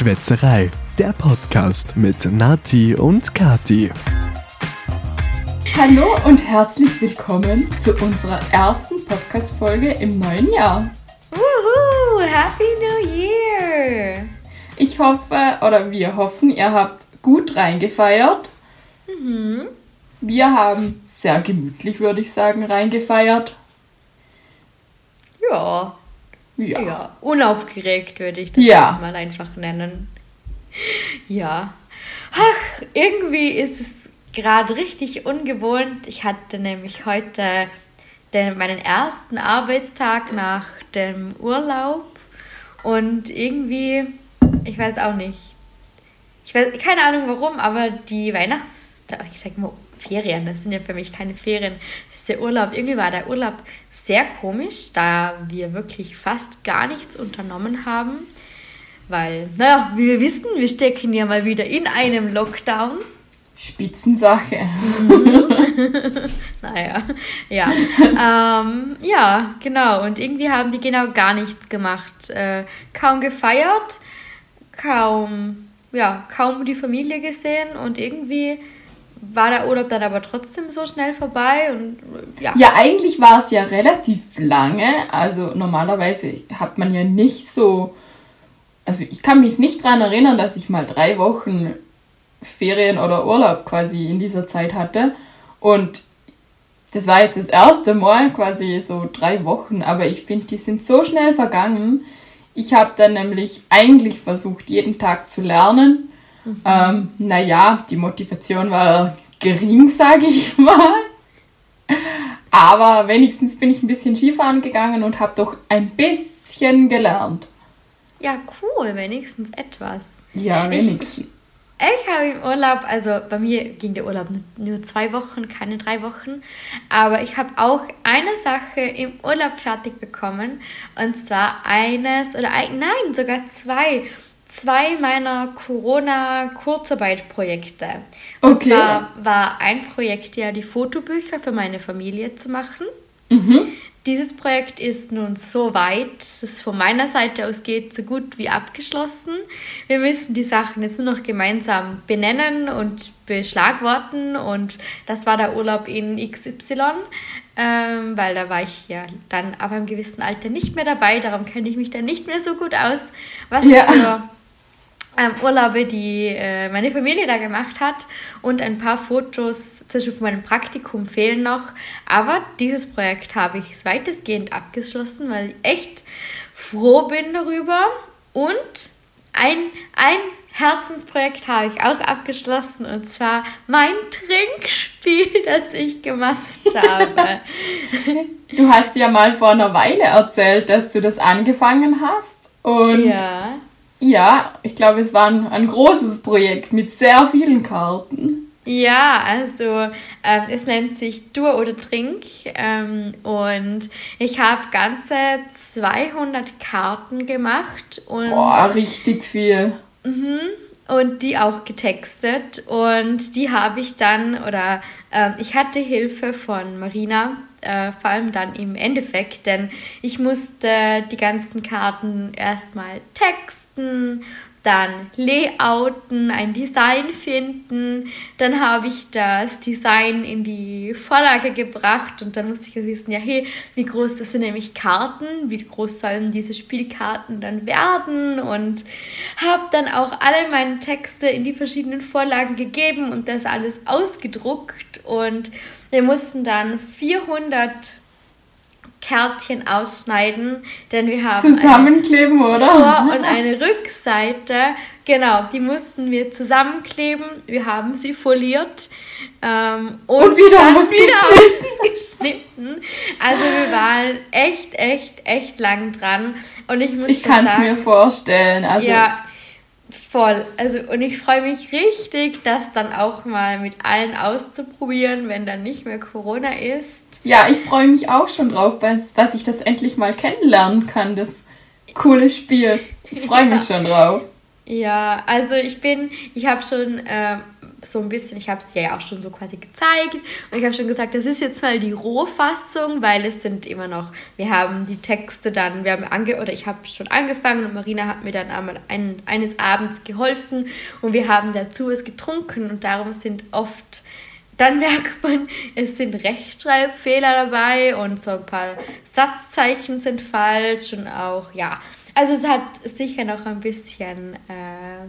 Schwätzerei, der Podcast mit Nati und Kati. Hallo und herzlich willkommen zu unserer ersten Podcast-Folge im neuen Jahr. Woohoo! Happy New Year! Ich hoffe, oder wir hoffen, ihr habt gut reingefeiert. Mhm. Wir haben sehr gemütlich, würde ich sagen, reingefeiert. Ja. Ja. Ja. Unaufgeregt würde ich das Ja. mal einfach nennen. Ja. Ach, irgendwie ist es gerade richtig ungewohnt. Ich hatte nämlich heute den, meinen ersten Arbeitstag nach dem Urlaub und irgendwie, ich weiß auch nicht. Ich weiß keine Ahnung warum, aber die Weihnachts, ich sag mal Ferien, das sind ja für mich keine Ferien, das ist der Urlaub. Irgendwie war der Urlaub sehr komisch, da wir wirklich fast gar nichts unternommen haben, weil, naja, wie wir wissen, wir stecken ja mal wieder in einem Lockdown. Spitzensache. Naja, ja. ähm, ja, genau. Und irgendwie haben wir genau gar nichts gemacht. Äh, kaum gefeiert, kaum, ja, kaum die Familie gesehen und irgendwie war der Urlaub dann aber trotzdem so schnell vorbei und äh, ja. Ja, eigentlich war es ja relativ lange. Also normalerweise hat man ja nicht so. Also ich kann mich nicht daran erinnern, dass ich mal drei Wochen Ferien oder Urlaub quasi in dieser Zeit hatte. Und das war jetzt das erste Mal quasi so drei Wochen, aber ich finde, die sind so schnell vergangen. Ich habe dann nämlich eigentlich versucht, jeden Tag zu lernen. Ähm, naja, die Motivation war gering, sage ich mal. Aber wenigstens bin ich ein bisschen Skifahren gegangen und habe doch ein bisschen gelernt. ja, cool, wenigstens etwas. Ja, Ich- wenigstens. Ich habe im Urlaub, also bei mir ging der Urlaub nur- nur zwei Wochen, keine drei Wochen. Aber ich habe auch eine Sache im Urlaub fertig bekommen. Und zwar eines, oder ein, nein, sogar zwei. Zwei meiner Corona-Kurzarbeitprojekte. Und Okay. zwar war ein Projekt ja, die Fotobücher für meine Familie zu machen. Dieses Projekt ist nun so weit, dass es von meiner Seite aus geht, so gut wie abgeschlossen. Wir müssen die Sachen jetzt nur noch gemeinsam benennen und beschlagworten und das war der Urlaub in XY, ähm, weil da war ich ja dann aber im gewissen Alter nicht mehr dabei, darum kenne ich mich dann nicht mehr so gut aus, was Ja. für ähm, Urlaube, die äh, meine Familie da gemacht hat. Und ein paar Fotos zwischen meinem Praktikum fehlen noch. Aber dieses Projekt habe ich weitestgehend abgeschlossen, weil ich echt froh bin darüber. Und ein, ein Herzensprojekt habe ich auch abgeschlossen. Und zwar mein Trinkspiel, das ich gemacht habe. Du hast ja mal vor einer Weile erzählt, dass du das angefangen hast. Und ja. Ja, ich glaube, es war ein, ein großes Projekt mit sehr vielen Karten. Ja, also ähm, es nennt sich Dur oder Trink ähm, und ich habe ganze 200 Karten gemacht und, Boah, richtig viel. und die auch getextet und die habe ich dann oder ähm, ich hatte Hilfe von Marina, äh, vor allem dann im Endeffekt, denn ich musste die ganzen Karten erstmal texten, dann layouten, ein Design finden, dann habe ich das Design in die Vorlage gebracht und dann musste ich wissen, ja hey, wie groß das sind nämlich Karten, wie groß sollen diese Spielkarten dann werden? Und habe dann auch alle meine Texte in die verschiedenen Vorlagen gegeben und das alles ausgedruckt. Und wir mussten dann 400 Kärtchen ausschneiden, denn wir haben eine- Zusammenkleben, oder? vor- und eine Rückseite. Genau, die mussten wir zusammenkleben. Wir haben sie foliert. Ähm, und, Und wieder ausgeschnitten. ausgeschnitten. Also wir waren echt, echt, echt lang dran. Und ich muss Ich kann es mir vorstellen. Also, ja, voll. Also, und ich freue mich richtig, das dann auch mal mit allen auszuprobieren, wenn dann nicht mehr Corona ist. ja, ich freue mich auch schon drauf, dass, ich das endlich mal kennenlernen kann, das coole Spiel. Ich freue mich schon drauf. Ja, also ich bin, ich habe schon äh, so ein bisschen, ich habe es dir ja auch schon so quasi gezeigt. Und ich habe schon gesagt, das ist jetzt mal die Rohfassung, weil es sind immer noch, wir haben die Texte dann, wir haben ange oder ich habe schon angefangen und Marina hat mir dann einmal ein, eines Abends geholfen und wir haben dazu was getrunken und darum sind oft dann merkt man, es sind Rechtschreibfehler dabei und so ein paar Satzzeichen sind falsch und auch, ja, also es hat sicher noch ein bisschen äh,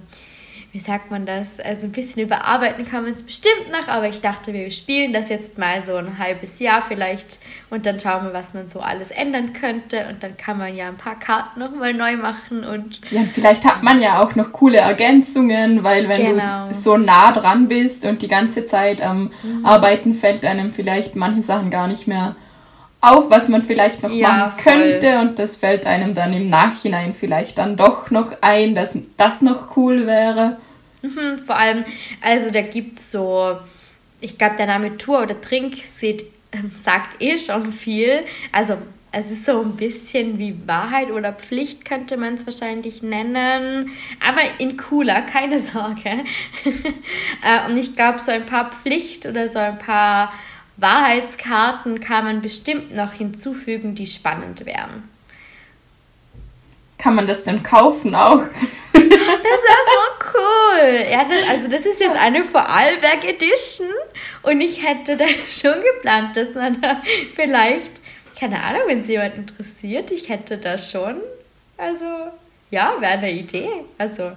wie sagt man das? Also ein bisschen überarbeiten kann man es bestimmt noch, aber ich dachte, wir spielen das jetzt mal so ein halbes Jahr vielleicht und dann schauen wir, was man so alles ändern könnte und dann kann man ja ein paar Karten nochmal neu machen und. Ja, vielleicht hat man ja auch noch coole Ergänzungen, weil wenn genau. du so nah dran bist und die ganze Zeit am mhm. Arbeiten fällt einem vielleicht manche Sachen gar nicht mehr auf, was man vielleicht noch ja, machen könnte und das fällt einem dann im Nachhinein vielleicht dann doch noch ein, dass das noch cool wäre. Mhm, vor allem, also da gibt es so, ich glaube, der Name Tour oder Trink sieht, sagt eh schon viel. Also es ist so ein bisschen wie Wahrheit oder Pflicht, könnte man es wahrscheinlich nennen. Aber in cooler, keine Sorge. Äh, und ich glaube, so ein paar Pflicht oder so ein paar Wahrheitskarten kann man bestimmt noch hinzufügen, die spannend wären. Kann man das denn kaufen auch? Das wäre so cool. Ja, das, also das ist jetzt eine Vorarlberg Edition und ich hätte da schon geplant, dass man da vielleicht, keine Ahnung, wenn es jemand interessiert, ich hätte da schon, also ja, wäre eine Idee. Also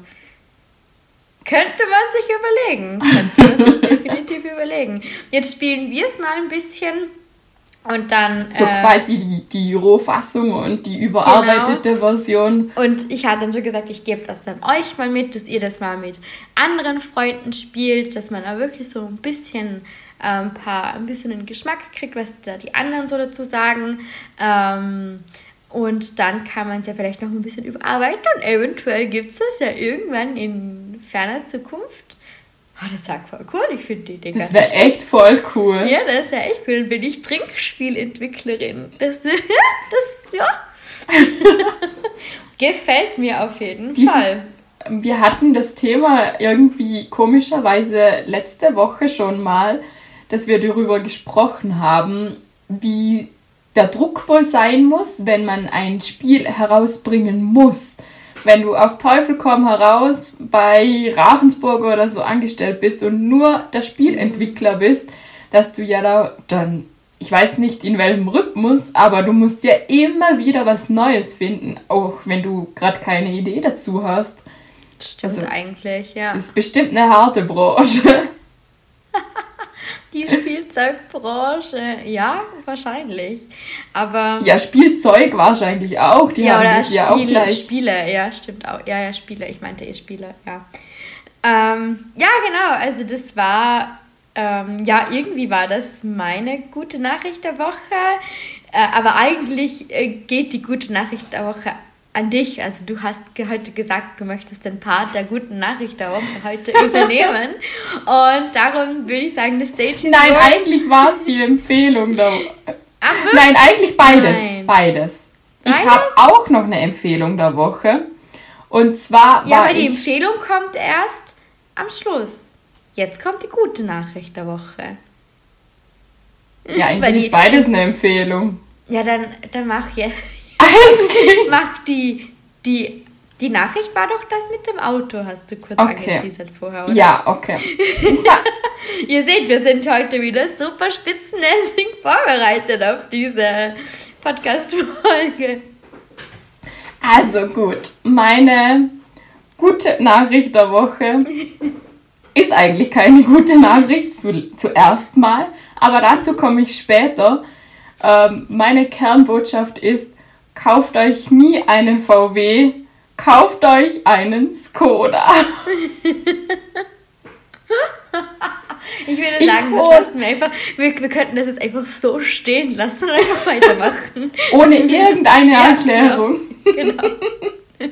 könnte man sich überlegen. Könnte man sich definitiv überlegen. Jetzt spielen wir es mal ein bisschen und dann. So äh, quasi die, die Rohfassung und die überarbeitete genau. Version. Und ich hatte dann schon gesagt, ich gebe das dann euch mal mit, dass ihr das mal mit anderen Freunden spielt, dass man da wirklich so ein bisschen äh, ein paar, ein bisschen einen Geschmack kriegt, was da die anderen so dazu sagen. Ähm, und dann kann man es ja vielleicht noch ein bisschen überarbeiten und eventuell gibt es das ja irgendwann in ferner Zukunft. Oh, das wäre voll cool, ich finde die Idee Das wäre echt voll cool. Ja, das wäre echt cool. Dann bin ich Trinkspielentwicklerin. Das, das ja. Gefällt mir auf jeden Dieses, Fall. Wir hatten das Thema irgendwie komischerweise letzte Woche schon mal, dass wir darüber gesprochen haben, wie der Druck wohl sein muss, wenn man ein Spiel herausbringen muss. Wenn du auf Teufel komm heraus bei Ravensburg oder so angestellt bist und nur der Spielentwickler bist, dass du ja da dann, ich weiß nicht in welchem Rhythmus, aber du musst ja immer wieder was Neues finden, auch wenn du gerade keine Idee dazu hast. Stimmt also, eigentlich, ja. Das ist bestimmt eine harte Branche. Die Spielzeugbranche, ja, wahrscheinlich. Aber. Ja, Spielzeug wahrscheinlich auch. Die ja, haben das ja auch gleich. Spiele, ja, stimmt auch. Ja, ja, Spiele. Ich meinte eh Spiele, ja. Ähm, ja, genau. Also, das war. Ähm, ja, irgendwie war das meine gute Nachricht der Woche. Äh, aber eigentlich äh, geht die gute Nachricht der Woche an dich. Also du hast heute gesagt, du möchtest den Part der guten Nachricht der Woche heute übernehmen. Und darum würde ich sagen, the stage is Nein, yours. eigentlich war es die Empfehlung der Woche. Ach, Nein, eigentlich beides. Nein. Beides. Ich habe auch noch eine Empfehlung der Woche. Und zwar Ja, aber die Empfehlung kommt erst am Schluss. Jetzt kommt die gute Nachricht der Woche. Ja, eigentlich ist beides eine Empfehlung. Ja, dann, dann mach jetzt. Eigentlich. Mach die, die, die Nachricht war doch das mit dem Auto, hast du kurz okay. angeteasert vorher, oder? Ja, okay. Ihr seht, wir sind heute wieder super spitzenmäßig vorbereitet auf diese Podcast-Folge. Also gut, meine gute Nachricht der Woche ist eigentlich keine gute Nachricht zu, zuerst mal, aber dazu komme ich später. Ähm, meine Kernbotschaft ist, kauft euch nie einen VW, kauft euch einen Skoda. Ich würde sagen, ich das lassen wir einfach. Wir, wir könnten das jetzt einfach so stehen lassen und einfach weitermachen. Ohne irgendeine ja, Erklärung. Genau. genau.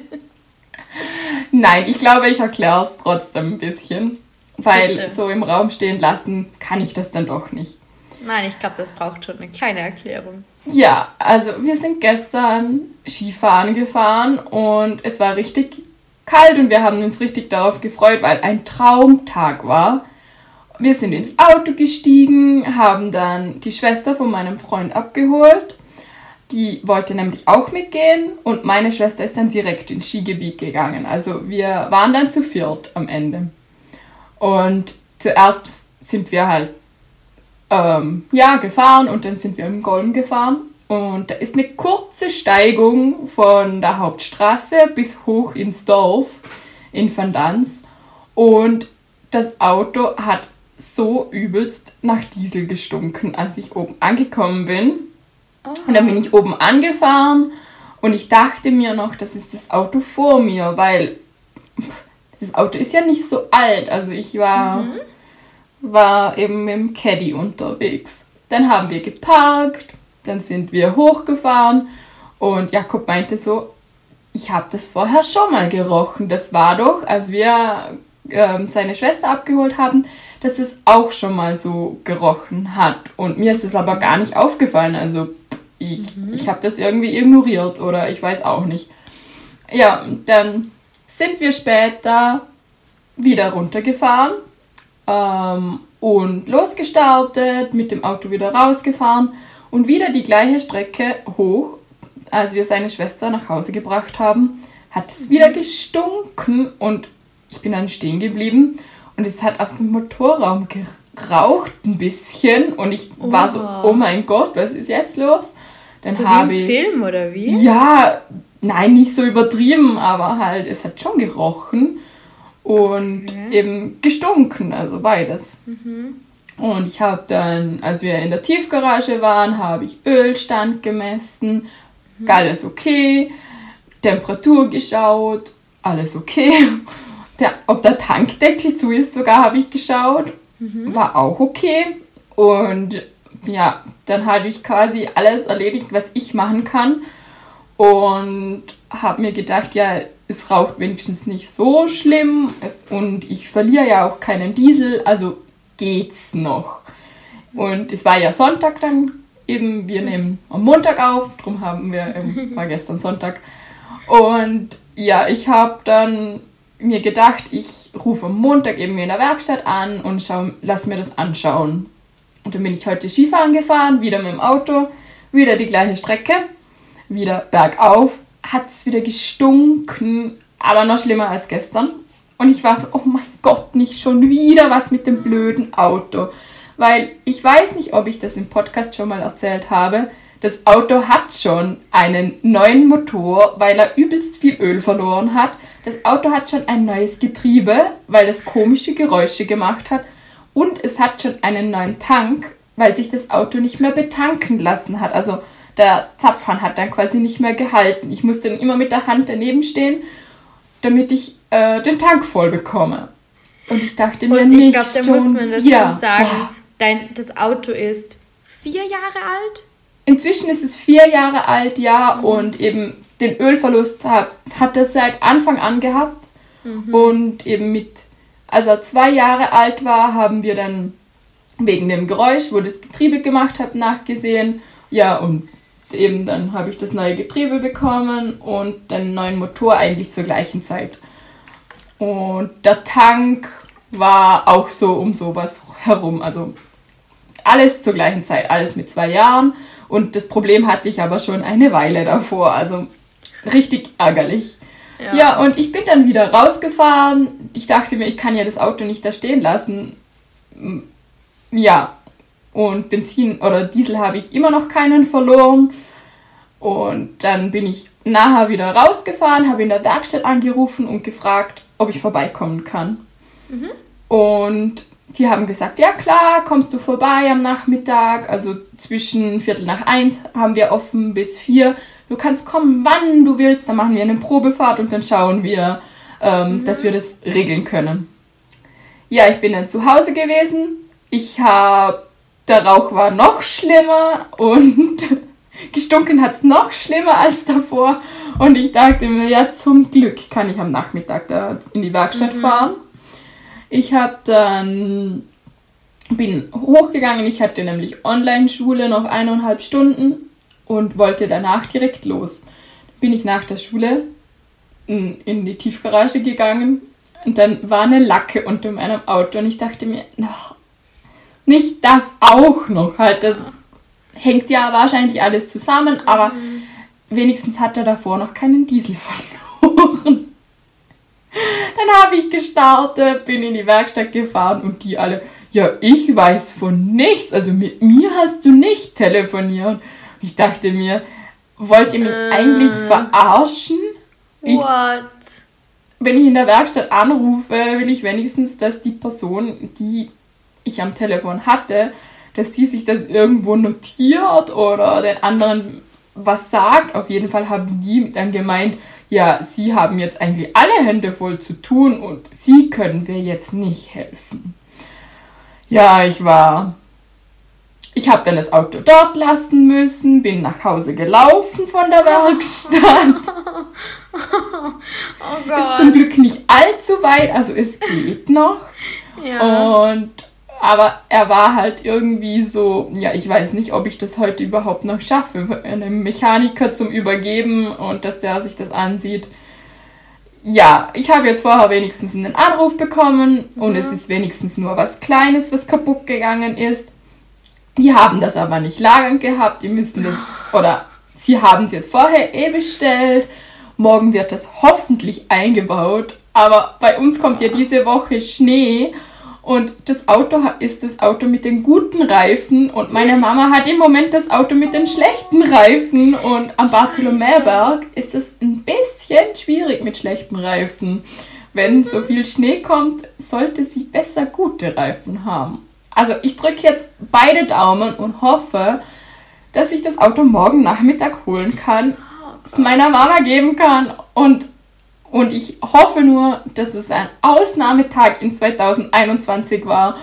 Nein, ich glaube, ich erkläre es trotzdem ein bisschen. Weil Bitte. so im Raum stehen lassen kann ich das dann doch nicht. Nein, ich glaube, das braucht schon eine kleine Erklärung. Ja, also wir sind gestern Skifahren gefahren und es war richtig kalt und wir haben uns richtig darauf gefreut, weil ein Traumtag war. wir sind ins Auto gestiegen, haben dann die Schwester von meinem Freund abgeholt. Die wollte nämlich auch mitgehen und meine Schwester ist dann direkt ins Skigebiet gegangen. Also wir waren dann zu viert am Ende. Und zuerst sind wir halt ähm, ja, gefahren und dann sind wir im Golm gefahren. Und da ist eine kurze Steigung von der Hauptstraße bis hoch ins Dorf in Van Dans. Und das Auto hat so übelst nach Diesel gestunken, als ich oben angekommen bin. Oh. Und dann bin ich oben angefahren und ich dachte mir noch, das ist das Auto vor mir, weil das Auto ist ja nicht so alt. Also ich war, mhm. War eben mit dem Caddy unterwegs. Dann haben wir geparkt, dann sind wir hochgefahren und Jakob meinte so, ich habe das vorher schon mal gerochen. Das war doch, als wir ähm, seine Schwester abgeholt haben, dass es auch schon mal so gerochen hat. Und mir ist es aber gar nicht aufgefallen. Also ich, mhm. ich habe das irgendwie ignoriert oder ich weiß auch nicht. Ja, dann sind wir später wieder runtergefahren ähm, und losgestartet, mit dem Auto wieder rausgefahren und wieder die gleiche Strecke hoch. Als wir seine Schwester nach Hause gebracht haben, hat es wieder mhm. gestunken und ich bin dann stehen geblieben und es hat aus dem Motorraum geraucht ein bisschen und ich oh. war so, oh mein Gott, was ist jetzt los? Dann so habe ich Film oder wie? Ja, nein, nicht so übertrieben, aber halt es hat schon gerochen und okay. eben gestunken, also beides. Mhm. Und ich habe dann, als wir in der Tiefgarage waren, habe ich Ölstand gemessen, mhm. alles okay, Temperatur geschaut, alles okay der, ob der Tankdeckel zu ist, sogar habe ich geschaut. Mhm. War auch okay. Und ja, dann habe ich quasi alles erledigt, was ich machen kann. Und habe mir gedacht, ja, es raucht wenigstens nicht so schlimm. Es, und ich verliere ja auch keinen Diesel, also geht's noch. Und es war ja Sonntag dann eben, wir nehmen am Montag auf, darum haben wir, ähm, war gestern Sonntag. Und ja, ich habe dann mir gedacht, ich rufe am Montag eben in der Werkstatt an und schau, lass mir das anschauen. Und dann bin ich heute Skifahren gefahren, wieder mit dem Auto, wieder die gleiche Strecke, wieder bergauf, hat es wieder gestunken, aber noch schlimmer als gestern. Und ich war so, oh mein Gott, nicht schon wieder was mit dem blöden Auto. Weil ich weiß nicht, ob ich das im Podcast schon mal erzählt habe. Das Auto hat schon einen neuen Motor, weil er übelst viel Öl verloren hat das Auto hat schon ein neues Getriebe, weil es komische Geräusche gemacht hat. Und es hat schon einen neuen Tank, weil sich das Auto nicht mehr betanken lassen hat. Also der Zapfhahn hat dann quasi nicht mehr gehalten. Ich musste dann immer mit der Hand daneben stehen, damit ich äh, den Tank voll bekomme. Und ich dachte mir Und ich nicht. Ich glaube, da muss man dazu ja, sagen, dein, das Auto ist vier Jahre alt? Inzwischen ist es vier Jahre alt, ja, mhm. und eben den Ölverlust hat, hat er seit Anfang an gehabt. Mhm. Und eben mit, als er zwei Jahre alt war, haben wir dann wegen dem Geräusch, wo das Getriebe gemacht hat, nachgesehen. Ja, und eben dann habe ich das neue Getriebe bekommen und den neuen Motor eigentlich zur gleichen Zeit. Und der Tank war auch so um sowas herum. Also alles zur gleichen Zeit, alles mit zwei Jahren. Und das Problem hatte ich aber schon eine Weile davor. Also richtig ärgerlich. Ja. ja, und ich bin dann wieder rausgefahren. Ich dachte mir, ich kann ja das Auto nicht da stehen lassen. Ja, und Benzin oder Diesel habe ich immer noch keinen verloren. Und dann bin ich nachher wieder rausgefahren, habe in der Werkstatt angerufen und gefragt, ob ich vorbeikommen kann. Mhm. Und die haben gesagt, ja klar, kommst du vorbei am Nachmittag. Also zwischen Viertel nach eins haben wir offen bis vier. Du kannst kommen, wann du willst. Dann machen wir eine Probefahrt und dann schauen wir, ähm, mhm. dass wir das regeln können. Ja, ich bin dann zu Hause gewesen. Ich habe, der Rauch war noch schlimmer und gestunken hat es noch schlimmer als davor. Und ich dachte mir, ja, zum Glück kann ich am Nachmittag da in die Werkstatt mhm. fahren. Ich habe dann bin hochgegangen. Ich hatte nämlich Online-Schule noch eineinhalb Stunden und wollte danach direkt los. Bin ich nach der Schule in die Tiefgarage gegangen und dann war eine Lacke unter meinem Auto und ich dachte mir, oh, nicht das auch noch. Halt, das hängt ja wahrscheinlich alles zusammen, aber mhm. wenigstens hat er davor noch keinen Diesel verloren. Dann habe ich gestartet, bin in die Werkstatt gefahren und die alle, ja, ich weiß von nichts, also mit mir hast du nicht telefoniert. Ich dachte mir, wollt ihr mich äh, eigentlich verarschen? Ich, what? Wenn ich in der Werkstatt anrufe, will ich wenigstens, dass die Person, die ich am Telefon hatte, dass die sich das irgendwo notiert oder den anderen was sagt. Auf jeden Fall haben die dann gemeint, ja, sie haben jetzt eigentlich alle Hände voll zu tun und sie können wir jetzt nicht helfen. Ja, ich war. Ich habe dann das Auto dort lassen müssen, bin nach Hause gelaufen von der Werkstatt. oh Gott. Ist zum Glück nicht allzu weit, also es geht noch. Ja. Und aber er war halt irgendwie so, ja, ich weiß nicht, ob ich das heute überhaupt noch schaffe, einem Mechaniker zum Übergeben und dass der sich das ansieht. Ja, ich habe jetzt vorher wenigstens einen Anruf bekommen mhm. und es ist wenigstens nur was Kleines, was kaputt gegangen ist. Die haben das aber nicht lagernd gehabt, die müssen das, oder sie haben es jetzt vorher eh bestellt. Morgen wird das hoffentlich eingebaut, aber bei uns kommt ja diese Woche Schnee und das Auto ist das Auto mit den guten Reifen und meine Mama hat im Moment das Auto mit den schlechten Reifen und am Bartholomäberg ist es ein bisschen schwierig mit schlechten Reifen. Wenn so viel Schnee kommt, sollte sie besser gute Reifen haben. Also ich drücke jetzt beide Daumen und hoffe, dass ich das Auto morgen Nachmittag holen kann, es meiner Mama geben kann und und ich hoffe nur, dass es ein Ausnahmetag in 2021 war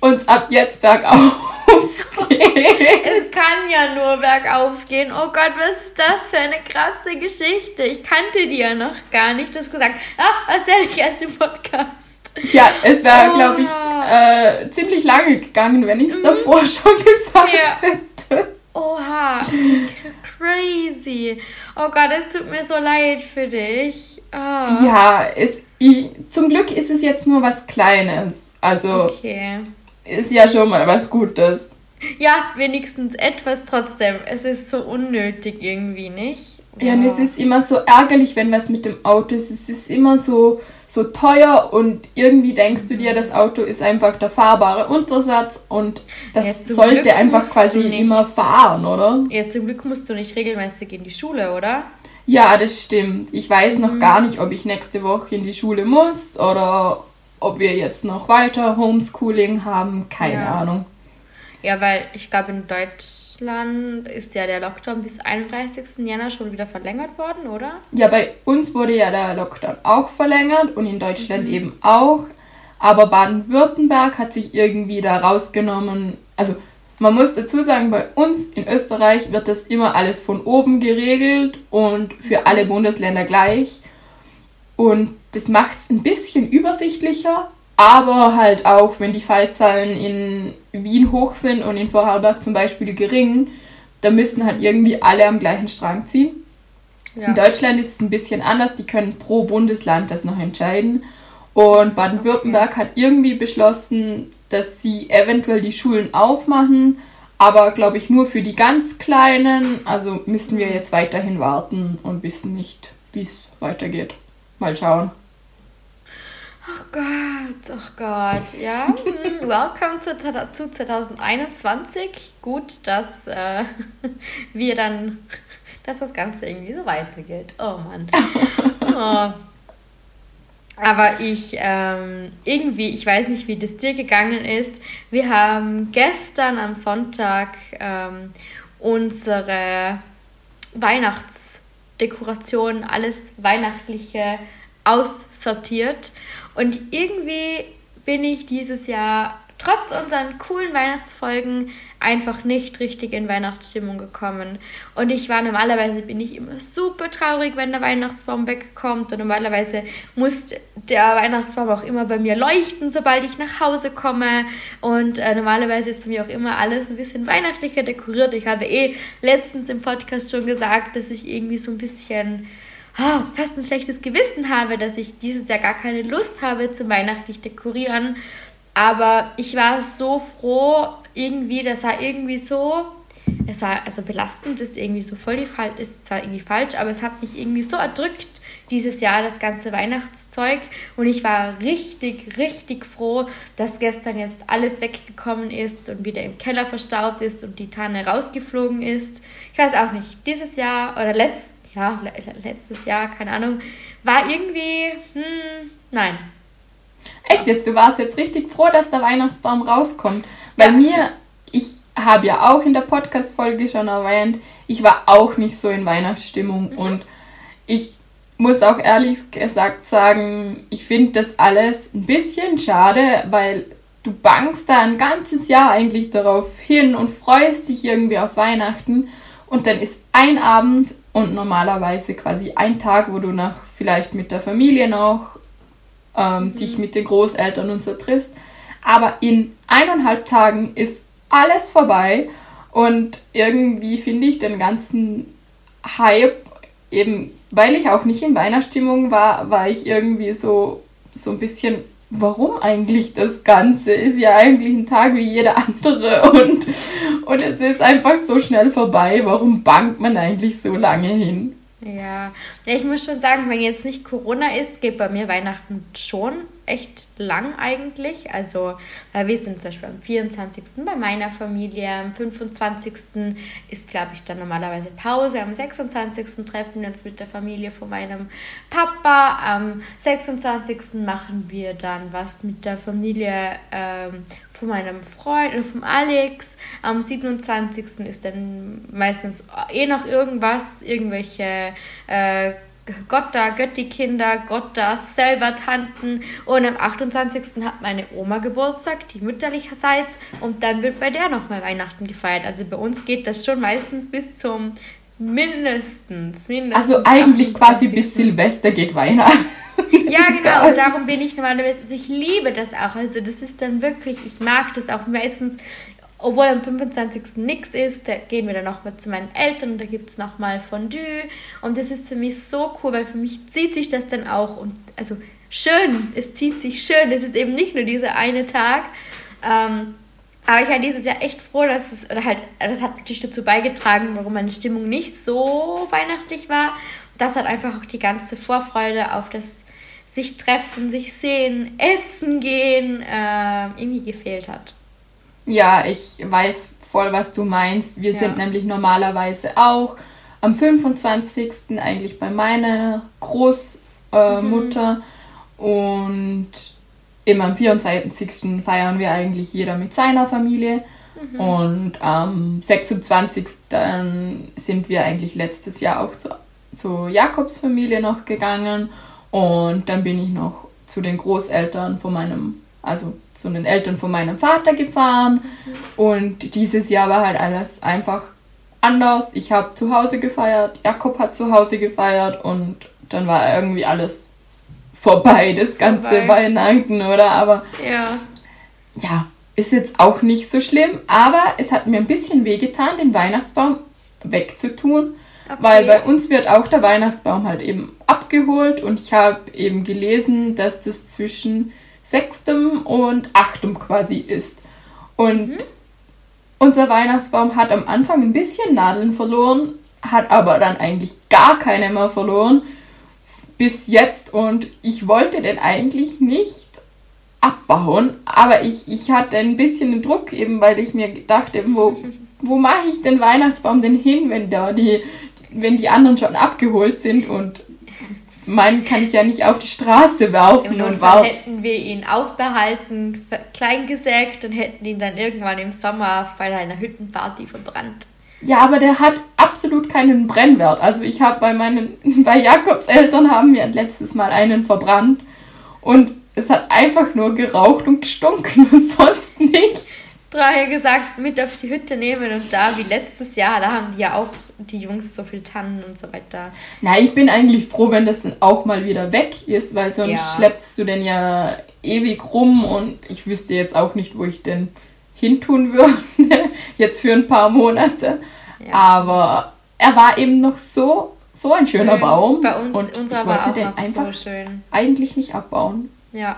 und es ab jetzt bergauf geht. Es kann ja nur bergauf gehen. Oh Gott, was ist das für eine krasse Geschichte? Ich kannte die ja noch gar nicht. Das gesagt, ah, erzähle ich erst im Podcast. Ja, es wäre, oh. glaube ich, äh, ziemlich lange gegangen, wenn ich es mhm. davor schon gesagt ja. hätte. Oha, crazy. Oh Gott, es tut mir so leid für dich. Oh. Ja, es, ich, zum Glück ist es jetzt nur was Kleines. Also okay. ist ja schon mal was Gutes. Ja, wenigstens etwas trotzdem. Es ist so unnötig irgendwie, nicht? Ja, und es ist immer so ärgerlich, wenn was mit dem Auto ist. Es ist immer so, so teuer und irgendwie denkst du dir, das Auto ist einfach der fahrbare Untersatz und das ja, sollte Glück einfach quasi immer fahren, oder? Ja, zum Glück musst du nicht regelmäßig in die Schule, oder? Ja, das stimmt. Ich weiß noch mhm. gar nicht, ob ich nächste Woche in die Schule muss oder ob wir jetzt noch weiter Homeschooling haben. Keine ja. Ahnung. Ja, weil ich glaube, in Deutschland ist ja der Lockdown bis 31. Jänner schon wieder verlängert worden, oder? Ja, bei uns wurde ja der Lockdown auch verlängert und in Deutschland mhm. eben auch. Aber Baden-Württemberg hat sich irgendwie da rausgenommen. Also man muss dazu sagen, bei uns in Österreich wird das immer alles von oben geregelt und für alle Bundesländer gleich. Und das macht es ein bisschen übersichtlicher, aber halt auch, wenn die Fallzahlen in Wien hoch sind und in Vorarlberg zum Beispiel gering, da müssen halt irgendwie alle am gleichen Strang ziehen. Ja. In Deutschland ist es ein bisschen anders, die können pro Bundesland das noch entscheiden. Und Baden-Württemberg okay. hat irgendwie beschlossen, dass sie eventuell die Schulen aufmachen, aber glaube ich nur für die ganz Kleinen. Also müssen wir jetzt weiterhin warten und wissen nicht, wie es weitergeht. Mal schauen. Ach Gott, ach Gott, ja. Hm, welcome zu, zu 2021. Gut, dass äh, wir dann, dass das Ganze irgendwie so weitergeht. Oh Mann. Oh. Aber ich ähm, irgendwie, ich weiß nicht, wie das dir gegangen ist. Wir haben gestern am Sonntag ähm, unsere Weihnachtsdekoration, alles Weihnachtliche aussortiert. Und irgendwie bin ich dieses Jahr trotz unseren coolen Weihnachtsfolgen einfach nicht richtig in Weihnachtsstimmung gekommen. Und ich war normalerweise bin ich immer super traurig, wenn der Weihnachtsbaum wegkommt. Und normalerweise muss der Weihnachtsbaum auch immer bei mir leuchten, sobald ich nach Hause komme. Und äh, normalerweise ist bei mir auch immer alles ein bisschen weihnachtlicher dekoriert. Ich habe eh letztens im Podcast schon gesagt, dass ich irgendwie so ein bisschen oh, fast ein schlechtes Gewissen habe, dass ich dieses Jahr gar keine Lust habe zum weihnachtlich dekorieren. Aber ich war so froh, irgendwie, das war irgendwie so, es war, also belastend ist irgendwie so voll die Fall, ist zwar irgendwie falsch, aber es hat mich irgendwie so erdrückt, dieses Jahr das ganze Weihnachtszeug. Und ich war richtig, richtig froh, dass gestern jetzt alles weggekommen ist und wieder im Keller verstaut ist und die Tanne rausgeflogen ist. Ich weiß auch nicht, dieses Jahr oder letzt, ja, letztes Jahr, keine Ahnung, war irgendwie, hm, nein. Echt jetzt, du warst jetzt richtig froh, dass der Weihnachtsbaum rauskommt. Bei ja. mir, ich habe ja auch in der Podcast-Folge schon erwähnt, ich war auch nicht so in Weihnachtsstimmung mhm. und ich muss auch ehrlich gesagt sagen, ich finde das alles ein bisschen schade, weil du bangst da ein ganzes Jahr eigentlich darauf hin und freust dich irgendwie auf Weihnachten und dann ist ein Abend und normalerweise quasi ein Tag, wo du nach vielleicht mit der Familie noch ähm, mhm. dich mit den Großeltern und so triffst. Aber in eineinhalb Tagen ist alles vorbei und irgendwie finde ich den ganzen Hype eben weil ich auch nicht in Weihnachtsstimmung war, war ich irgendwie so, so ein bisschen, warum eigentlich das Ganze? Ist ja eigentlich ein Tag wie jeder andere und, und es ist einfach so schnell vorbei. Warum bangt man eigentlich so lange hin? Ja. ich muss schon sagen, wenn jetzt nicht Corona ist, geht bei mir Weihnachten schon echt lang eigentlich. Also, weil wir sind zum Beispiel am 24. bei meiner Familie, am 25. ist, glaube ich, dann normalerweise Pause, am 26. treffen wir uns mit der Familie von meinem Papa, am 26. machen wir dann was mit der Familie ähm, von meinem Freund oder vom Alex. Am 27. ist dann meistens eh noch irgendwas, irgendwelche äh, Gotta, Götti-Kinder, Gottas, selber Tanten. Und am 28. hat meine Oma Geburtstag, die mütterlicherseits. Und dann wird bei der nochmal Weihnachten gefeiert. Also bei uns geht das schon meistens bis zum mindestens. mindestens also eigentlich 28. quasi bis Silvester geht Weihnachten. Ja, genau. Und darum bin ich normalerweise, also ich liebe das auch. Also das ist dann wirklich, ich mag das auch meistens, obwohl am 25. nichts ist, da gehen wir dann nochmal zu meinen Eltern und da gibt es nochmal Fondue. Und das ist für mich so cool, weil für mich zieht sich das dann auch. Und also schön, es zieht sich schön. Es ist eben nicht nur dieser eine Tag. Ähm, aber ich war dieses Jahr echt froh, dass es, oder halt, das hat natürlich dazu beigetragen, warum meine Stimmung nicht so weihnachtlich war. Das hat einfach auch die ganze Vorfreude auf das sich treffen, sich sehen, essen gehen, äh, irgendwie gefehlt hat. Ja, ich weiß voll, was du meinst. Wir ja. sind nämlich normalerweise auch am 25. eigentlich bei meiner Großmutter äh, mhm. und immer am 24. feiern wir eigentlich jeder mit seiner Familie. Mhm. Und am 26. sind wir eigentlich letztes Jahr auch zu, zur Jakobsfamilie noch gegangen. Und dann bin ich noch zu den Großeltern von meinem, also zu den Eltern von meinem Vater gefahren. Mhm. Und dieses Jahr war halt alles einfach anders. Ich habe zu Hause gefeiert, Jakob hat zu Hause gefeiert und dann war irgendwie alles vorbei, das ganze vorbei. Weihnachten, oder? Aber ja. ja, ist jetzt auch nicht so schlimm, aber es hat mir ein bisschen wehgetan, den Weihnachtsbaum wegzutun. Okay. Weil bei uns wird auch der Weihnachtsbaum halt eben abgeholt und ich habe eben gelesen, dass das zwischen 6. und 8. quasi ist. Und mhm. unser Weihnachtsbaum hat am Anfang ein bisschen Nadeln verloren, hat aber dann eigentlich gar keine mehr verloren bis jetzt und ich wollte den eigentlich nicht abbauen, aber ich, ich hatte ein bisschen den Druck eben, weil ich mir dachte, wo, wo mache ich den Weihnachtsbaum denn hin, wenn da die, wenn die anderen schon abgeholt sind und meinen kann ich ja nicht auf die Straße werfen. und war hätten wir ihn aufbehalten, klein gesägt und hätten ihn dann irgendwann im Sommer bei einer Hüttenparty verbrannt. Ja, aber der hat absolut keinen Brennwert. Also ich habe bei meinen, bei Jakobs Eltern haben wir letztes Mal einen verbrannt und es hat einfach nur geraucht und gestunken und sonst nichts daher gesagt, mit auf die Hütte nehmen und da wie letztes Jahr, da haben die ja auch die Jungs so viel Tannen und so weiter. Na, ich bin eigentlich froh, wenn das dann auch mal wieder weg ist, weil sonst ja. schleppst du den ja ewig rum und ich wüsste jetzt auch nicht, wo ich den hintun würde, jetzt für ein paar Monate. Ja. Aber er war eben noch so, so ein schöner Schön. Baum Bei uns, und unser ich wollte den einfach so eigentlich nicht abbauen. Ja,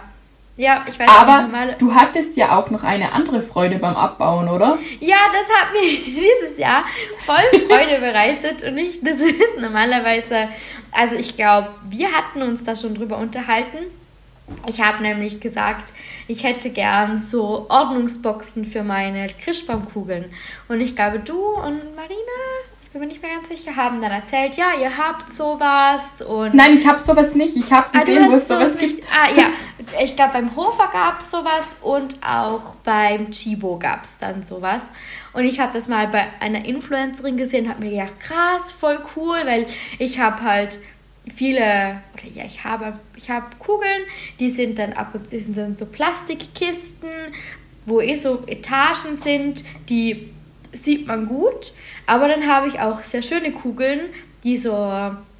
Ja, ich weiß Aber du hattest ja auch noch eine andere Freude beim Abbauen, oder? Ja, das hat mir dieses Jahr voll Freude bereitet und ich, das ist normalerweise, also ich glaube, wir hatten uns da schon drüber unterhalten. Ich habe nämlich gesagt, ich hätte gern so Ordnungsboxen für meine Christbaumkugeln. Und ich glaube, du und Marina bin mir nicht mehr ganz sicher, haben dann erzählt, ja, ihr habt sowas und... Nein, ich habe sowas nicht. Ich habe ah, gesehen, ah, wo es sowas nicht, gibt. Ah, ja. Ich glaube, beim Hofer gab es sowas und auch beim Chibo gab es dann sowas. Und ich habe das mal bei einer Influencerin gesehen und habe mir gedacht, krass, voll cool, weil ich habe halt viele, oder ja, ich habe, ich habe Kugeln, die sind dann ab und zu sind so Plastikkisten, wo eh so Etagen sind, die sieht man gut. Aber dann habe ich auch sehr schöne Kugeln, die so,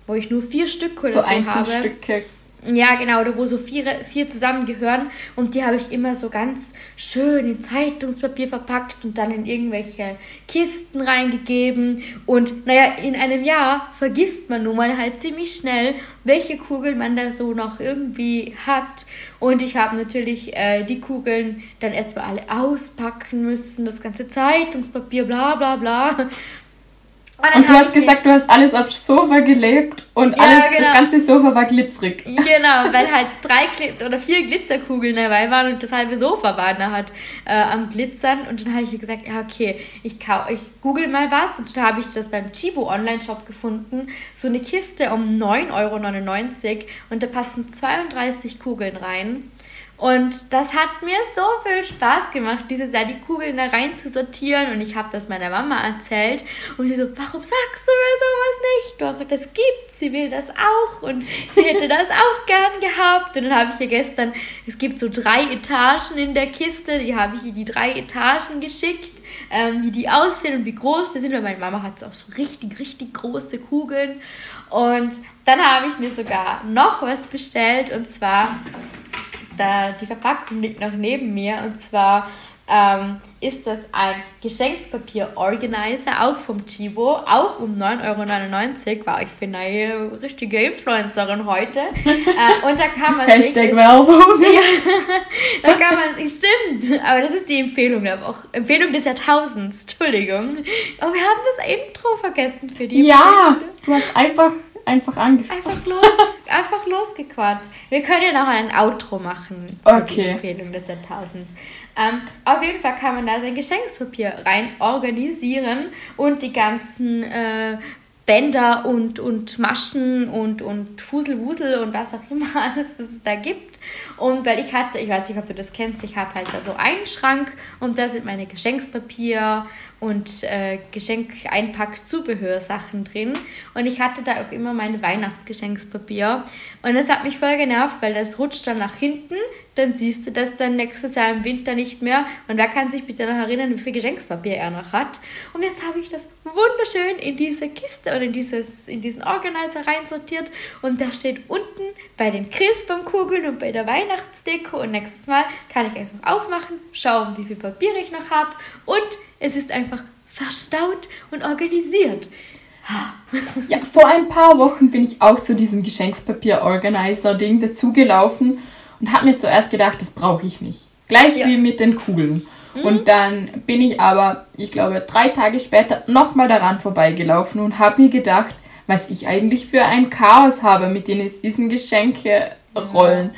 wo ich nur vier Stück oder so, so habe. Stücke. Ja, genau, oder wo so vier, vier zusammengehören. Und die habe ich immer so ganz schön in Zeitungspapier verpackt und dann in irgendwelche Kisten reingegeben. Und naja, in einem Jahr vergisst man nun mal halt ziemlich schnell, welche Kugeln man da so noch irgendwie hat. Und ich habe natürlich äh, die Kugeln dann erstmal alle auspacken müssen, das ganze Zeitungspapier, bla bla bla. Und, du hast gesagt, du hast alles aufs Sofa gelebt und ja, alles, genau. das ganze Sofa war glitzerig. Genau, weil halt drei oder vier Glitzerkugeln dabei waren und das halbe Sofa war da halt äh, am Glitzern. Und dann habe ich gesagt, ja okay, ich, ich google mal was. Und dann habe ich das beim Chibo Online-Shop gefunden. So eine Kiste um 9,99 Euro und da passen 32 Kugeln rein. Und das hat mir so viel Spaß gemacht, dieses da die Kugeln da rein zu sortieren. Und ich habe das meiner Mama erzählt. Und sie so, warum sagst du mir sowas nicht? Doch, das gibt, sie will das auch. Und sie hätte das auch gern gehabt. Und dann habe ich ihr gestern, es gibt so drei Etagen in der Kiste, die habe ich ihr die drei Etagen geschickt, ähm, wie die aussehen und wie groß die sind. Weil meine Mama hat so auch so richtig, richtig große Kugeln. Und dann habe ich mir sogar noch was bestellt. Und zwar da, die Verpackung liegt noch neben mir und zwar ähm, ist das ein Geschenkpapier-Organizer, auch vom Chibo, auch um 9,99 Euro. Wow, ich bin eine richtige Influencerin heute. äh, und da kann man Hashtag Werbung. Ja, da kann man, stimmt, aber das ist die Empfehlung, auch Empfehlung des Jahrtausends, Entschuldigung. Oh, wir haben das Intro vergessen für die. Ja, du hast einfach einfach angefangen. Einfach, los, einfach losgequatscht. Wir können ja noch ein Outro machen. Okay. Die Empfehlung des Jahrtausends. Ähm, auf jeden Fall kann man da sein Geschenkspapier rein organisieren und die ganzen äh, Bänder und, und Maschen und, und Fuselwusel und was auch immer alles es da gibt. Und weil ich hatte, ich weiß nicht, ob du das kennst, ich habe halt da so einen Schrank und da sind meine Geschenkspapier und äh, Geschenk-Einpack-Zubehörsachen drin. Und ich hatte da auch immer mein Weihnachtsgeschenkspapier. Und das hat mich voll genervt, weil das rutscht dann nach hinten. Dann siehst du das dann nächstes Jahr im Winter nicht mehr. Und wer kann sich bitte noch erinnern, wie viel Geschenkspapier er noch hat? Und jetzt habe ich das wunderschön in diese Kiste oder in, dieses, in diesen Organizer reinsortiert. Und da steht unten bei den Christbaumkugeln und bei der Weihnachtsdeko. Und nächstes Mal kann ich einfach aufmachen, schauen, wie viel Papier ich noch habe. Und es ist einfach verstaut und organisiert. Ja, vor ein paar Wochen bin ich auch zu diesem Geschenkspapier-Organizer-Ding dazugelaufen und habe mir zuerst gedacht, das brauche ich nicht. Gleich ja. wie mit den Kugeln. Mhm. Und dann bin ich aber, ich glaube, drei Tage später nochmal daran vorbeigelaufen und habe mir gedacht, was ich eigentlich für ein Chaos habe mit diesen Geschenke-Rollen.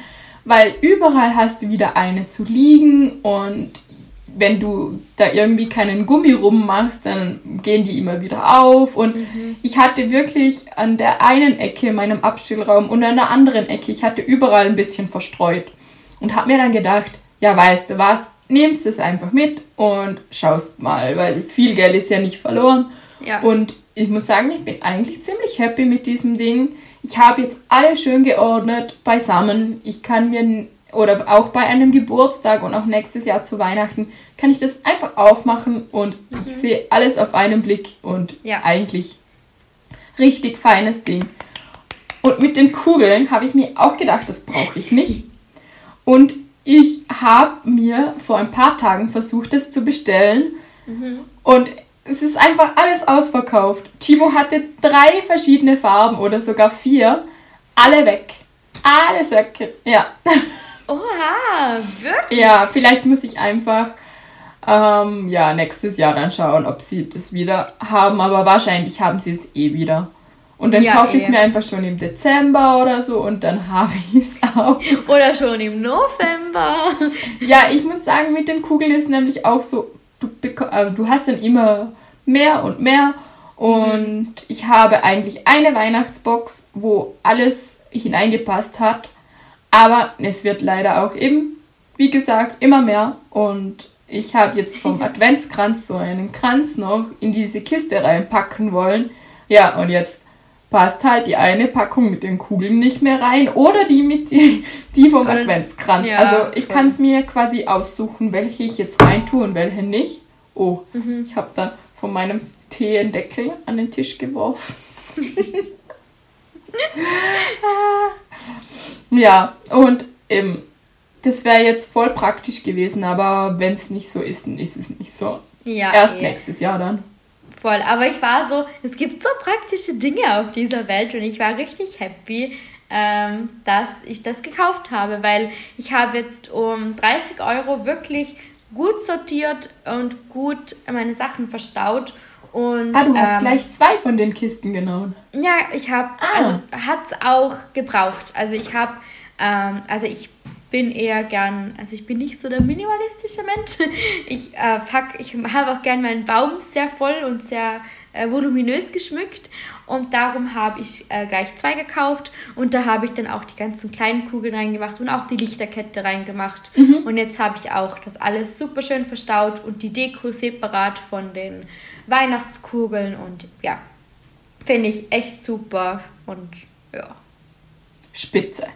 Weil überall hast du wieder eine zu liegen und wenn du da irgendwie keinen Gummi rummachst, dann gehen die immer wieder auf. Und mhm. ich hatte wirklich an der einen Ecke in meinem Abstellraum und an der anderen Ecke, ich hatte überall ein bisschen verstreut. Und habe mir dann gedacht, ja, weißt du was, nimmst es einfach mit und schaust mal, weil viel Geld ist ja nicht verloren. Ja. Und ich muss sagen, ich bin eigentlich ziemlich happy mit diesem Ding. Ich habe jetzt alles schön geordnet beisammen. Ich kann mir oder auch bei einem Geburtstag und auch nächstes Jahr zu Weihnachten kann ich das einfach aufmachen und mhm. ich sehe alles auf einen Blick und ja. eigentlich richtig feines Ding. Und mit den Kugeln habe ich mir auch gedacht, das brauche ich nicht. Und ich habe mir vor ein paar Tagen versucht, das zu bestellen. Mhm. Und es ist einfach alles ausverkauft. Chibo hatte drei verschiedene Farben oder sogar vier. Alle weg. Alle Söcke. Ja. Oha, wirklich? Ja, vielleicht muss ich einfach ähm, ja, nächstes Jahr dann schauen, ob sie das wieder haben, aber wahrscheinlich haben sie es eh wieder. Und dann Ja, kaufe ich es eh. mir einfach schon im Dezember oder so und dann habe ich es auch. Oder schon im November. Ja, ich muss sagen, mit den Kugeln ist nämlich auch so, du, äh, du hast dann immer mehr und mehr. Und ich habe eigentlich eine Weihnachtsbox, wo alles hineingepasst hat. Aber es wird leider auch eben, wie gesagt, immer mehr. Und ich habe jetzt vom Adventskranz so einen Kranz noch in diese Kiste reinpacken wollen. Ja, und jetzt passt halt die eine Packung mit den Kugeln nicht mehr rein oder die mit die, die vom Adventskranz. Ja, also ich kann es mir quasi aussuchen, welche ich jetzt rein tue und welche nicht. Oh, Mhm. ich habe dann von meinem Tee einen Deckel an den Tisch geworfen. ja, und ähm, das wäre jetzt voll praktisch gewesen, aber wenn es nicht so ist, dann ist es nicht so. Ja, Erst eh. nächstes Jahr dann. Voll, aber ich war so, es gibt so praktische Dinge auf dieser Welt und ich war richtig happy, ähm, dass ich das gekauft habe, weil ich habe jetzt um 30 Euro wirklich gut sortiert und gut meine Sachen verstaut und Ah, du hast ähm, gleich zwei von den Kisten genommen. ja, ich habe, Ah. also hat es auch gebraucht. Also ich habe, ähm, also ich bin eher gern, also ich bin nicht so der minimalistische Mensch. Ich äh, pack, ich habe auch gern meinen Baum sehr voll und sehr äh, voluminös geschmückt und darum habe ich äh, gleich zwei gekauft und da habe ich dann auch die ganzen kleinen Kugeln reingemacht und auch die Lichterkette reingemacht und jetzt habe ich auch das alles super schön verstaut und die Deko separat von den Weihnachtskugeln und ja, Finde ich echt super und ja. Spitze.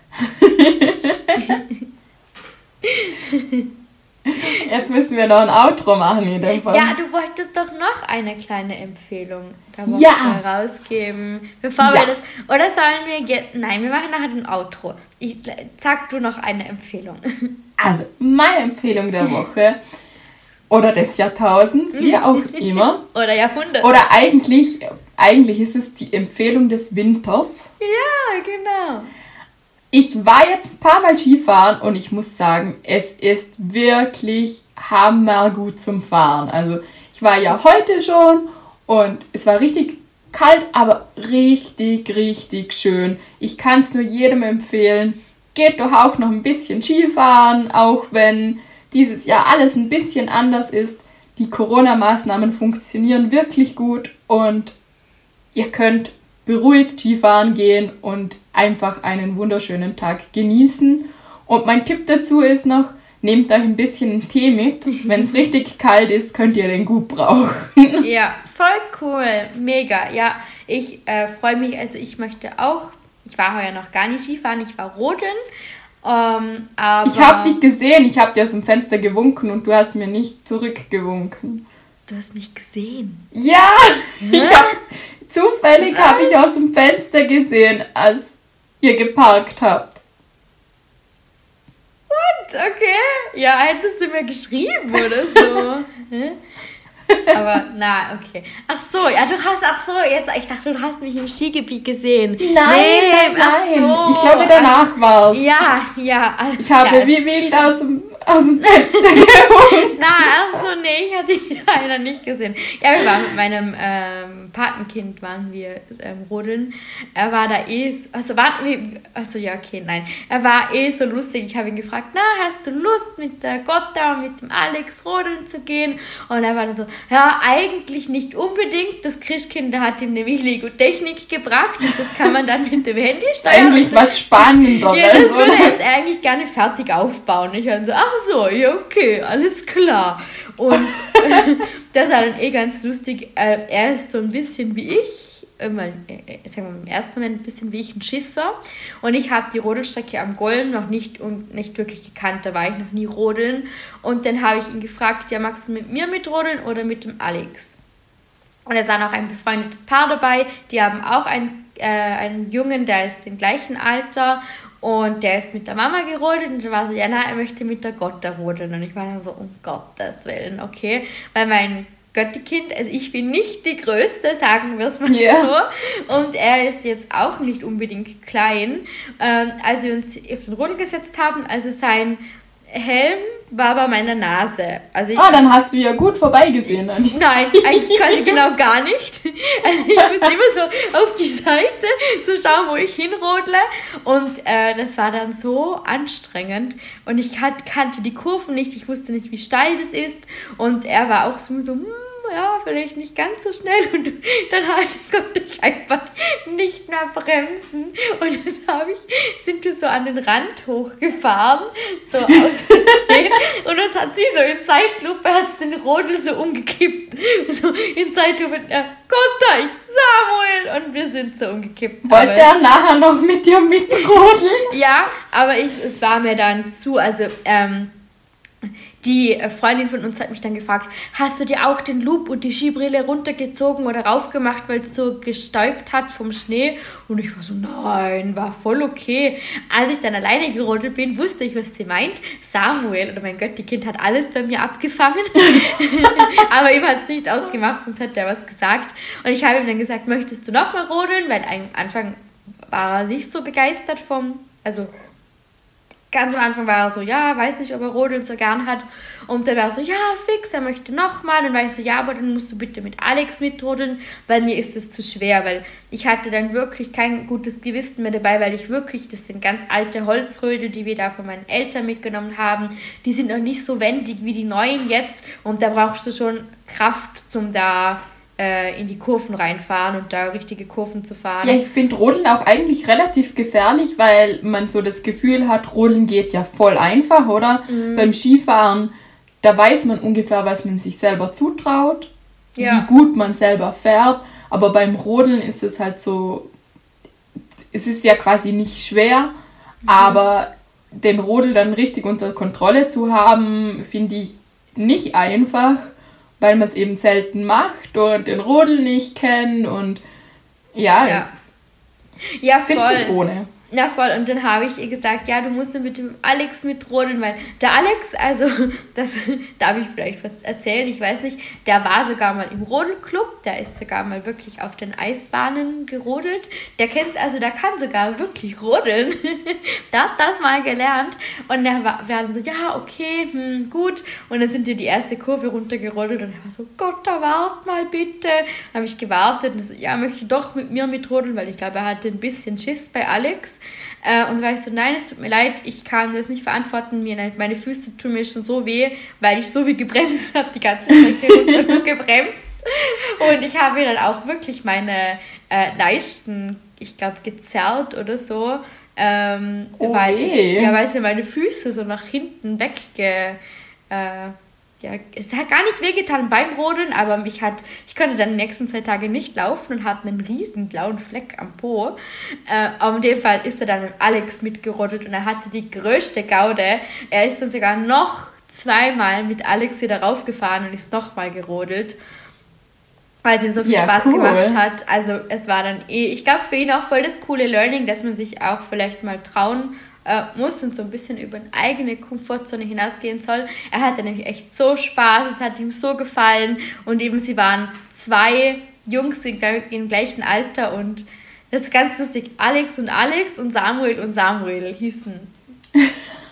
Jetzt müssen wir noch ein Outro machen in dem Fall. Ja, du wolltest doch noch eine kleine Empfehlung da Ja. rausgeben. Bevor Ja. wir das. Oder sollen wir jetzt. Nein, wir machen nachher ein Outro. Ich, sag du noch eine Empfehlung. Also, meine Empfehlung der Woche oder des Jahrtausends, wie auch immer. Oder Jahrhundert. Oder eigentlich, eigentlich ist es die Empfehlung des Winters. ja, genau. Ich war jetzt ein paar Mal Skifahren und ich muss sagen, es ist wirklich hammergut zum Fahren. Also ich war ja heute schon und es war richtig kalt, aber richtig, richtig schön. Ich kann es nur jedem empfehlen. Geht doch auch noch ein bisschen Skifahren, auch wenn dieses Jahr alles ein bisschen anders ist. Die Corona-Maßnahmen funktionieren wirklich gut und ihr könnt beruhigt Skifahren gehen und einfach einen wunderschönen Tag genießen. Und mein Tipp dazu ist noch, nehmt euch ein bisschen Tee mit. Wenn es richtig kalt ist, könnt ihr den gut brauchen. Ja, voll cool. Mega. Ja, ich äh, freue mich. Also, ich möchte auch. Ich war heuer noch gar nicht Skifahren, ich war rodeln. Ähm, Ich habe dich gesehen, ich habe dir aus dem Fenster gewunken und du hast mir nicht zurückgewunken. Du hast mich gesehen. Ja, ich hab, zufällig habe ich aus dem Fenster gesehen, als ihr geparkt habt. Okay. Ja, hättest du mir geschrieben oder so. Aber na, okay. Ach so, ja, du hast, ach so, jetzt, ich dachte, du hast mich im Skigebiet gesehen. Nein, nein, ach nein. so. Ich glaube, danach war's. Ja, ja, alles Ich habe klar. wie wild aus dem, aus dem Fenster gewunken. Na, ach so, nee, ich hatte ihn leider nicht gesehen. Ja, wir waren mit meinem ähm, Patenkind, waren wir ähm, rodeln. Er war da eh, so- also warten wir, also ja, okay, nein. Er war eh so lustig. Ich habe ihn gefragt, na, hast du Lust mit der Gotta und mit dem Alex rodeln zu gehen? Und er war dann so, ja, eigentlich nicht unbedingt. Das Christkind der hat ihm nämlich Lego-Technik gebracht und das kann man dann mit dem Handy steuern. Eigentlich was Spannenderes, Ja, das würde er jetzt eigentlich gerne fertig aufbauen. Ich war so, ach so, ja, okay, alles klar. Und das war dann eh ganz lustig. Äh, er ist so ein bisschen wie ich, äh, mein, äh, sagen wir im ersten Moment ein bisschen wie ich ein Schisser. Und ich habe die Rodelstrecke am Golm noch nicht, und nicht wirklich gekannt, da war ich noch nie rodeln. Und dann habe ich ihn gefragt, ja, magst du mit mir mitrodeln oder mit dem Alex? Und es war noch ein befreundetes Paar dabei. Die haben auch einen, äh, einen Jungen, der ist im gleichen Alter und der ist mit der Mama gerodelt und dann war so, ja, na, er möchte mit der Gotta rodeln. Und ich war dann so, um Gottes Willen, okay. Weil mein Göttikind. Also ich bin nicht die Größte, sagen wir es mal yeah. so. Und er ist jetzt auch nicht unbedingt klein. Ähm, als wir uns auf den Rodel gesetzt haben, also sein Helm war bei meiner Nase. Also ah, dann hast du ja gut vorbeigesehen. Dann. Nein, eigentlich quasi genau gar nicht. Also ich musste immer so auf die Seite zu schauen, wo ich hinrodle. Und äh, das war dann so anstrengend. Und ich kannte die Kurven nicht, ich wusste nicht, wie steil das ist. Und er war auch so, so hm, ja, vielleicht nicht ganz so schnell und dann halt, konnte ich einfach nicht mehr bremsen und das habe ich, sind wir so an den Rand hochgefahren, so aus und uns hat sie so in Zeitlupe, hat den Rodel so umgekippt, so in Zeitlupe, ja, Gott, ich, Samuel und wir sind so umgekippt. Wollte er nachher noch mit dir mitrodeln? ja, aber ich, es war mir dann zu, also, ähm, die äh, Freundin von uns hat mich dann gefragt, hast du dir auch den Loop und die Skibrille runtergezogen oder raufgemacht, weil es so gestäubt hat vom Schnee? Und ich war so, nein, war voll okay. Als ich dann alleine gerodelt bin, wusste ich, was sie meint. Samuel, oder mein Gott, die Kind hat alles bei mir abgefangen. Aber ihm hat es nicht ausgemacht, sonst hätte er was gesagt. Und ich habe ihm dann gesagt, möchtest du nochmal rodeln? Weil am Anfang war er nicht so begeistert vom, also ganz am Anfang war er so, ja, weiß nicht, ob er Rodeln so gern hat. Und dann war er so, ja, fix, er möchte nochmal. Und dann war ich so, ja, aber dann musst du bitte mit Alex mitrodeln, weil mir ist es zu schwer, weil ich hatte dann wirklich kein gutes Gewissen mehr dabei, weil ich wirklich, das sind ganz alte Holzrödel, die wir da von meinen Eltern mitgenommen haben, die sind noch nicht so wendig wie die neuen jetzt. Und da brauchst du schon Kraft, zum da äh, in die Kurven reinfahren und da richtige Kurven zu fahren. Ja, ich finde Rodeln auch eigentlich relativ gefährlich, weil man so das Gefühl hat, Rodeln geht ja voll einfach, oder? Mhm. Beim Skifahren, da weiß man ungefähr, was man sich selber zutraut, ja. wie gut man selber fährt, aber beim Rodeln ist es halt so, es ist ja quasi nicht schwer, mhm. aber den Rodel dann richtig unter Kontrolle zu haben, finde ich nicht einfach weil man es eben selten macht und den Rodel nicht kennt und ja, ja. Es, ja voll. nicht ohne. Na voll, und dann habe ich ihr gesagt, ja, du musst mit dem Alex mitrodeln, weil der Alex, also das darf ich vielleicht was erzählen, ich weiß nicht, der war sogar mal im Rodelclub, der ist sogar mal wirklich auf den Eisbahnen gerodelt. Der kennt, also der kann sogar wirklich rodeln. der hat das mal gelernt. Und dann war, wir so, ja, okay, hm, gut. Und dann sind wir die erste Kurve runtergerodelt und er war so, Gott, da wart mal bitte. Habe ich gewartet und so, ja, möchte doch mit mir mitrodeln, weil ich glaube, er hatte ein bisschen Schiss bei Alex. Äh, und war ich so, nein, es tut mir leid, ich kann das nicht verantworten. Mir, meine Füße tun mir schon so weh, weil ich so wie gebremst habe, die ganze Strecke runter nur gebremst. Und ich habe mir dann auch wirklich meine äh, Leisten, ich glaube, gezerrt oder so. Ähm, oh weil, ich, ja, weil sie meine Füße so nach hinten wegge... Äh, ja, es hat gar nicht wehgetan beim Rodeln, aber mich hat, ich konnte dann die nächsten zwei Tage nicht laufen und hatte einen riesen blauen Fleck am Po. Äh, aber in dem Fall ist er dann mit Alex mitgerodelt und er hatte die größte Gaude. Er ist dann sogar noch zweimal mit Alex wieder raufgefahren und ist nochmal gerodelt, weil es ihm so viel ja, Spaß cool. gemacht hat. Also es war dann eh, ich glaube für ihn auch voll das coole Learning, dass man sich auch vielleicht mal trauen äh, muss und so ein bisschen über eine eigene Komfortzone hinausgehen soll. Er hatte nämlich echt so Spaß, es hat ihm so gefallen und eben sie waren zwei Jungs im, im gleichen Alter und das ist ganz lustig. Alex und Alex und Samuel und Samuel hießen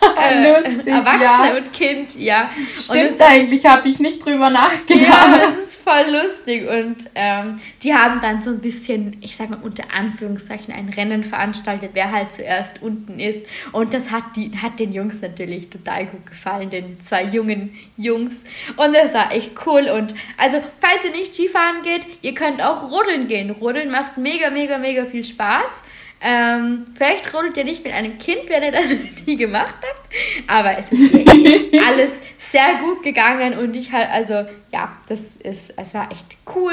Lustig, Erwachsene ja. und Kind, ja. Stimmt eigentlich, habe ich nicht drüber nachgedacht. Ja, das ist voll lustig. Und ähm, die haben dann so ein bisschen, ich sag mal unter Anführungszeichen, ein Rennen veranstaltet, wer halt zuerst unten ist. Und das hat, die, hat den Jungs natürlich total gut gefallen, den zwei jungen Jungs. Und das war echt cool. Und also, falls ihr nicht Skifahren geht, ihr könnt auch rodeln gehen. Rodeln macht mega, mega, mega viel Spaß. Ähm, vielleicht rodelt ihr nicht mit einem Kind, wenn ihr das nie gemacht habt. Aber es ist alles sehr gut gegangen und ich halt, also ja, das ist, es war echt cool.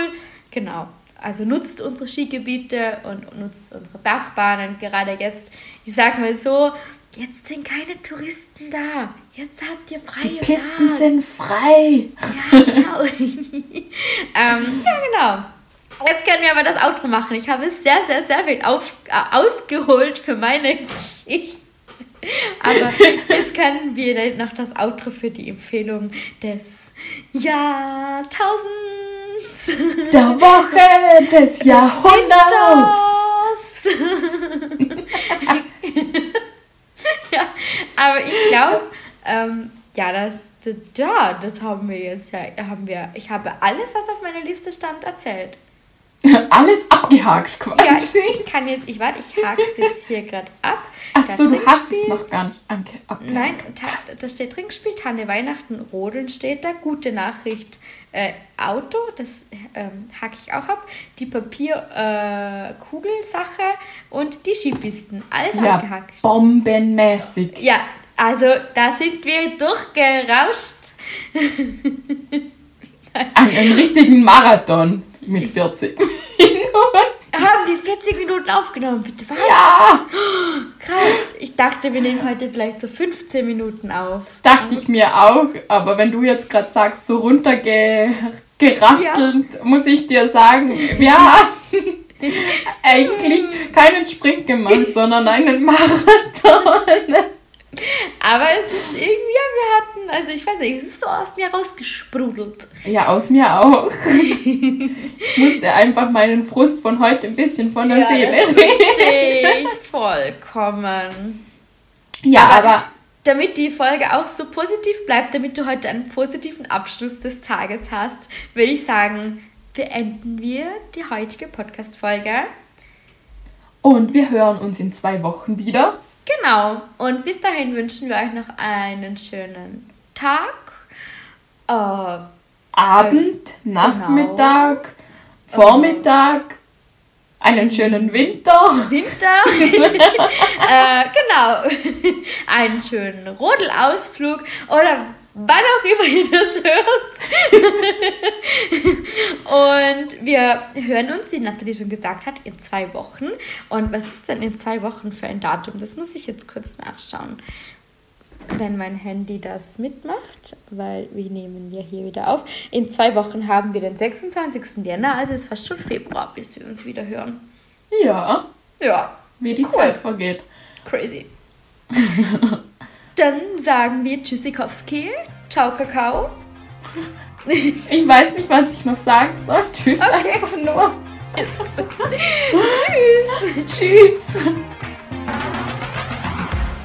Genau. Also nutzt unsere Skigebiete und nutzt unsere Bergbahnen. Gerade jetzt, ich sag mal so, jetzt sind keine Touristen da. Jetzt habt ihr freie Die Pisten Fahrt. sind frei. Ja, genau. ähm, ja, genau. Jetzt können wir aber das Outro machen. Ich habe sehr, sehr, sehr viel auf, äh, ausgeholt für meine Geschichte. Aber jetzt können wir noch das Outro für die Empfehlung des Jahrtausends Der Woche des Jahrhunderts. ja, aber ich glaube, ähm, ja, das, ja, das haben wir jetzt, ja, haben wir, ich habe alles, was auf meiner Liste stand, erzählt. Alles abgehakt quasi. Ja, ich, kann jetzt, ich warte, ich hake es jetzt hier gerade ab. Achso, du hast es noch gar nicht abgehakt. Nein, da steht Trinkspiel, Tanne Weihnachten, Rodeln steht da, gute Nachricht, äh, Auto, das ähm, hake ich auch ab, die Papierkugelsache äh, und die Skipisten, alles ja, abgehakt. bombenmäßig. Ja, also da sind wir durchgerauscht. Einen richtigen Marathon mit 40 Minuten. Haben die 40 Minuten aufgenommen, bitte was? Ja! Krass. Ich dachte, wir nehmen heute vielleicht so 15 Minuten auf. Dachte ich mir auch, aber wenn du jetzt gerade sagst, so runtergerasselt, ja. muss ich dir sagen, ja, eigentlich keinen Sprint gemacht, sondern einen Marathon. Aber es ist irgendwie, ja, wir hatten, also ich weiß nicht, es ist so aus mir rausgesprudelt. Ja, aus mir auch. ich musste einfach meinen Frust von heute ein bisschen von der ja, Seele das verstehe ich vollkommen. Ja, aber, aber damit die Folge auch so positiv bleibt, damit du heute einen positiven Abschluss des Tages hast, würde ich sagen, beenden wir die heutige Podcast-Folge. Und wir hören uns in zwei Wochen wieder. Genau. Und bis dahin wünschen wir euch noch einen schönen Tag. Äh, Abend, äh, Nachmittag, genau. Vormittag, einen schönen Winter. Winter. äh, genau. einen schönen Rodelausflug oder wann auch immer ihr das hört. und wir hören uns, wie Nathalie schon gesagt hat, in zwei Wochen. Und was ist denn in zwei Wochen für ein Datum? Das muss ich jetzt kurz nachschauen. Wenn mein Handy das mitmacht, weil wir nehmen ja hier wieder auf. In zwei Wochen haben wir den 26. Jänner, also ist fast schon Februar, bis wir uns wieder hören. Ja. Ja. Wie die cool. Zeit vergeht. Crazy. Dann sagen wir Tschüssikowski. Ciao, Kakao. Ich weiß nicht, was ich noch sagen soll. Tschüss okay. einfach nur. Tschüss. Tschüss.